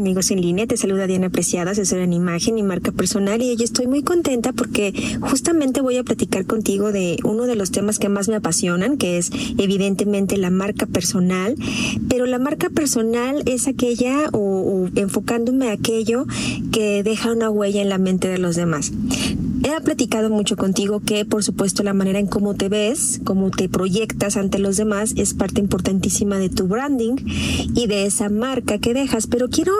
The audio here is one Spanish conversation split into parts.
amigos en línea. Te saluda Diana Preciada, asesora en imagen y marca personal. Y hoy estoy muy contenta porque justamente voy a platicar contigo de uno de los temas que más me apasionan, que es evidentemente la marca personal. Pero la marca personal es aquella o, o enfocándome a aquello que deja una huella en la mente de los demás. He platicado mucho contigo que, por supuesto, la manera en cómo te ves, cómo te proyectas ante los demás es parte importantísima de tu branding y de esa marca que dejas. Pero quiero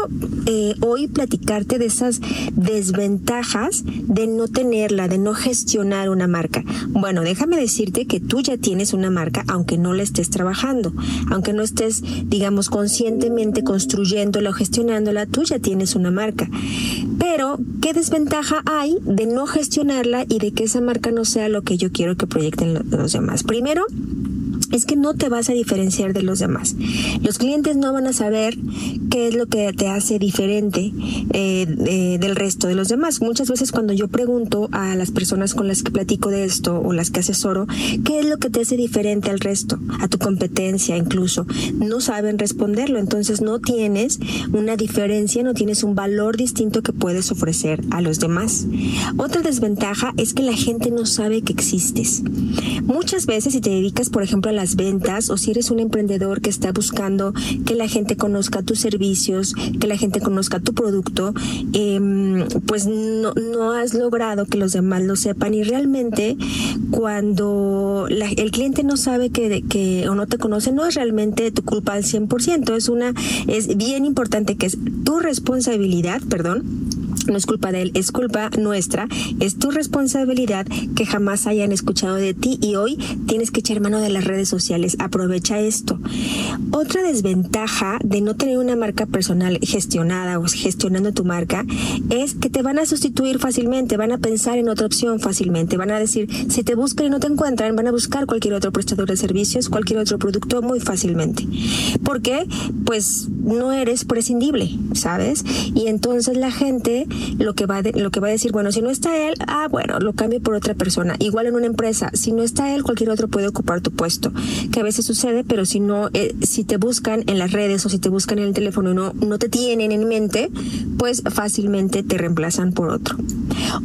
eh, hoy platicarte de esas desventajas de no tenerla, de no gestionar una marca. Bueno, déjame decirte que tú ya tienes una marca, aunque no la estés trabajando, aunque no estés, digamos, conscientemente construyéndola o gestionándola, tú ya tienes una marca. Pero, ¿qué desventaja hay de no gestionar y de que esa marca no sea lo que yo quiero que proyecten los demás. Primero, es que no te vas a diferenciar de los demás. Los clientes no van a saber qué es lo que te hace diferente eh, del resto de los demás. Muchas veces cuando yo pregunto a las personas con las que platico de esto o las que asesoro, ¿qué es lo que te hace diferente al resto? A tu competencia incluso. No saben responderlo, entonces no tienes una diferencia, no tienes un valor distinto que puedes ofrecer a los demás. Otra desventaja es que la gente no sabe que existes. Muchas veces si te dedicas, por ejemplo, a las ventas o si eres un emprendedor que está buscando que la gente conozca tus servicios, que la gente conozca tu producto, em, pues no, no has logrado que los demás lo sepan. Y realmente cuando el cliente no sabe que, que o no te conoce no es realmente tu culpa al 100%, es una es bien importante que es tu responsabilidad, perdón, no es culpa de él, es culpa nuestra, es tu responsabilidad que jamás hayan escuchado de ti y hoy tienes que echar mano de las redes sociales. Aprovecha esto. Otra desventaja de no tener una marca personal gestionada o gestionando tu marca es que te van a sustituir fácilmente, van a pensar en otra opción fácilmente, van a decir, si te buscan y no te encuentran, van a buscar cualquier otro prestador de servicios, cualquier otro producto muy fácilmente. ¿Por qué? Pues no eres prescindible, ¿sabes? Y entonces la gente lo que va a lo que va a decir, bueno, si no está él, ah, bueno, lo cambio por otra persona. Igual en una empresa, si no está él, cualquier otro puede ocupar tu puesto, que a veces sucede, pero si no eh, si te buscan en las redes o si te buscan en el teléfono y no no te tienen en mente, pues fácilmente te reemplazan por otro.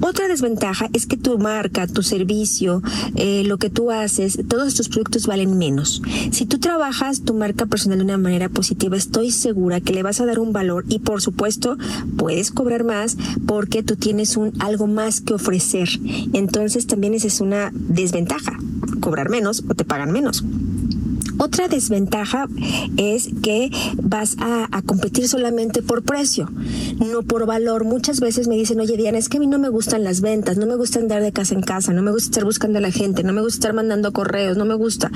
Otra desventaja es que tu marca, tu servicio, eh, lo que tú haces, todos estos productos valen menos. Si tú trabajas tu marca personal de una manera positiva, estoy segura que le vas a dar un valor y por supuesto puedes cobrar más porque tú tienes un algo más que ofrecer. Entonces también esa es una desventaja, cobrar menos o te pagan menos. Otra desventaja es que vas a, competir solamente por precio, no por valor. Muchas veces me dicen, oye Diana, es que a mí no me gustan las ventas, no me gusta andar de casa en casa, no me gusta estar buscando a la gente, no me gusta estar mandando correos, no me gusta.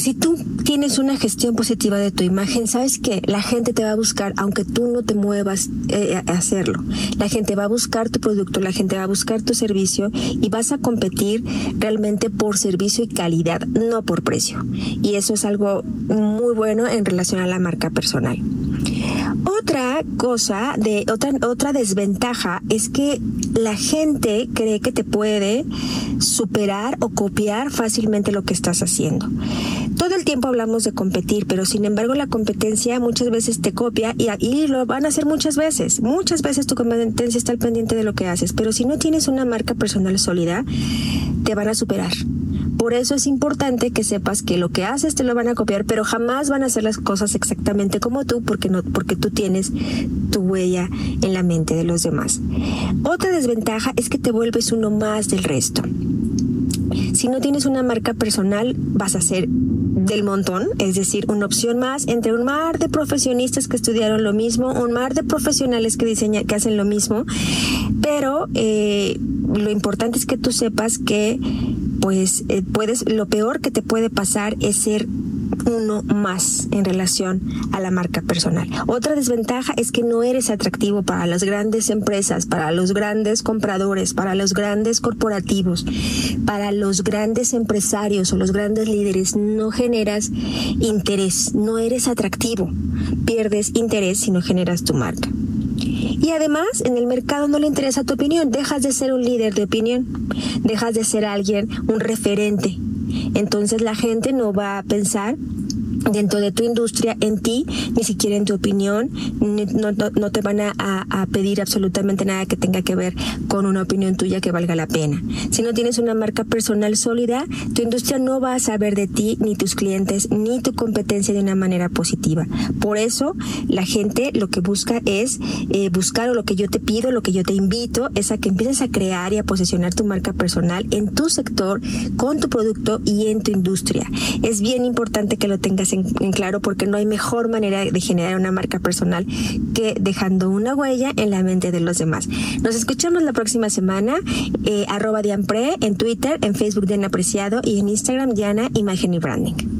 Si tú tienes una gestión positiva de tu imagen, sabes que la gente te va a buscar aunque tú no te muevas eh, a hacerlo. La gente va a buscar tu producto, la gente va a buscar tu servicio y vas a competir realmente por servicio y calidad, no por precio. Y eso es algo muy bueno en relación a la marca personal. Otra cosa de otra otra desventaja es que la gente cree que te puede superar o copiar fácilmente lo que estás haciendo. Todo el tiempo hablamos de competir, pero sin embargo la competencia muchas veces te copia y, y lo van a hacer muchas veces. Muchas veces tu competencia está al pendiente de lo que haces, pero si no tienes una marca personal sólida, te van a superar. Por eso es importante que sepas que lo que haces te lo van a copiar, pero jamás van a hacer las cosas exactamente como tú porque no porque tú tienes tu huella en la mente de los demás. Otra desventaja es que te vuelves uno más del resto. Si no tienes una marca personal, vas a ser del montón, es decir, una opción más entre un mar de profesionistas que estudiaron lo mismo, un mar de profesionales que diseñan, que hacen lo mismo, pero eh, lo importante es que tú sepas que pues eh, puedes, lo peor que te puede pasar es ser uno más en relación a la marca personal. Otra desventaja es que no eres atractivo para las grandes empresas, para los grandes compradores, para los grandes corporativos, para los grandes empresarios o los grandes líderes. No generas interés, no eres atractivo. Pierdes interés si no generas tu marca. Y además, en el mercado no le interesa tu opinión, dejas de ser un líder de opinión, dejas de ser alguien, un referente. Entonces la gente no va a pensar dentro de tu industria en ti, ni siquiera en tu opinión, no, te van a, a, pedir absolutamente nada que tenga que ver con una opinión tuya que valga la pena. Si no tienes una marca personal sólida, tu industria no va a saber de ti, ni tus clientes, ni tu competencia de una manera positiva. Por eso, la gente lo que busca es eh, buscar o lo que yo te pido, lo que yo te invito, es a que empieces a crear y a posicionar tu marca personal en tu sector, con tu producto y en tu industria. Es bien importante que lo tengas en, claro porque no hay mejor manera de generar una marca personal que dejando una huella en la mente de los demás. Nos escuchamos la próxima semana, eh, arroba Dianpre en Twitter, en Facebook Diana Apreciado y en Instagram Diana Imagen y Branding.